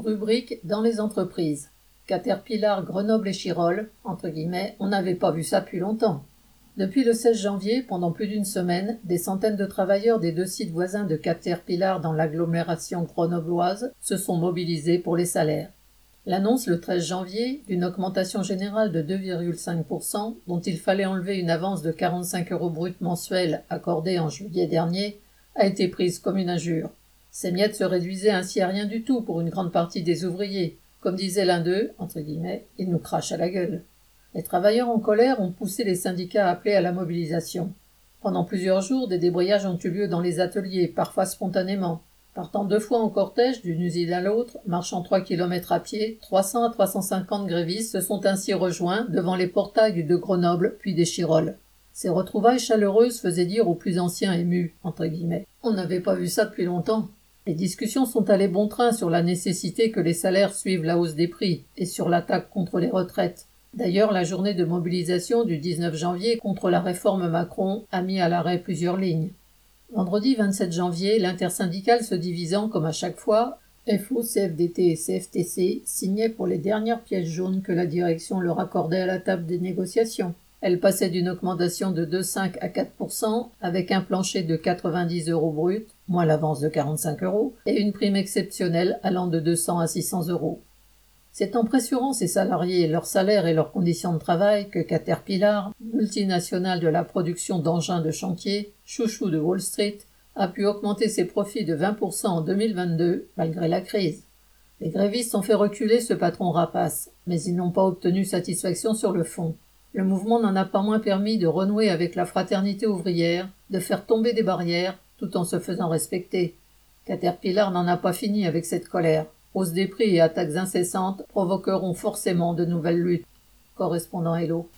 Rubrique dans les entreprises. Caterpillar, Grenoble et Chirol, entre guillemets, on n'avait pas vu ça depuis longtemps. Depuis le 16 janvier, pendant plus d'une semaine, des centaines de travailleurs des deux sites voisins de Caterpillar dans l'agglomération grenobloise se sont mobilisés pour les salaires. L'annonce le 13 janvier d'une augmentation générale de 2,5%, dont il fallait enlever une avance de 45 euros brut mensuels accordée en juillet dernier, a été prise comme une injure. Ces miettes se réduisaient ainsi à rien du tout pour une grande partie des ouvriers. Comme disait l'un d'eux, entre guillemets, nous crachent à la gueule. Les travailleurs en colère ont poussé les syndicats à appeler à la mobilisation. Pendant plusieurs jours, des débrayages ont eu lieu dans les ateliers, parfois spontanément. Partant deux fois en cortège d'une usine à l'autre, marchant trois kilomètres à pied, 300 à 350 grévistes se sont ainsi rejoints devant les portails de Grenoble puis des Chiroles. Ces retrouvailles chaleureuses faisaient dire aux plus anciens émus, entre guillemets, on n'avait pas vu ça depuis longtemps. Les discussions sont allées bon train sur la nécessité que les salaires suivent la hausse des prix et sur l'attaque contre les retraites. D'ailleurs, la journée de mobilisation du 19 janvier contre la réforme Macron a mis à l'arrêt plusieurs lignes. Vendredi 27 janvier, l'intersyndicale se divisant comme à chaque fois, FO, CFDT et CFTC signaient pour les dernières pièces jaunes que la direction leur accordait à la table des négociations. Elle passait d'une augmentation de 2,5 à 4 avec un plancher de 90 euros brut, moins l'avance de 45 euros, et une prime exceptionnelle allant de 200 à 600 euros. C'est en pressurant ses salariés, leurs salaires et leurs conditions de travail que Caterpillar, multinationale de la production d'engins de chantier, chouchou de Wall Street, a pu augmenter ses profits de 20% en 2022 malgré la crise. Les grévistes ont fait reculer ce patron rapace, mais ils n'ont pas obtenu satisfaction sur le fond. Le mouvement n'en a pas moins permis de renouer avec la fraternité ouvrière, de faire tomber des barrières, tout en se faisant respecter. Caterpillar n'en a pas fini avec cette colère. Hausse des prix et attaques incessantes provoqueront forcément de nouvelles luttes. Correspondant Hello.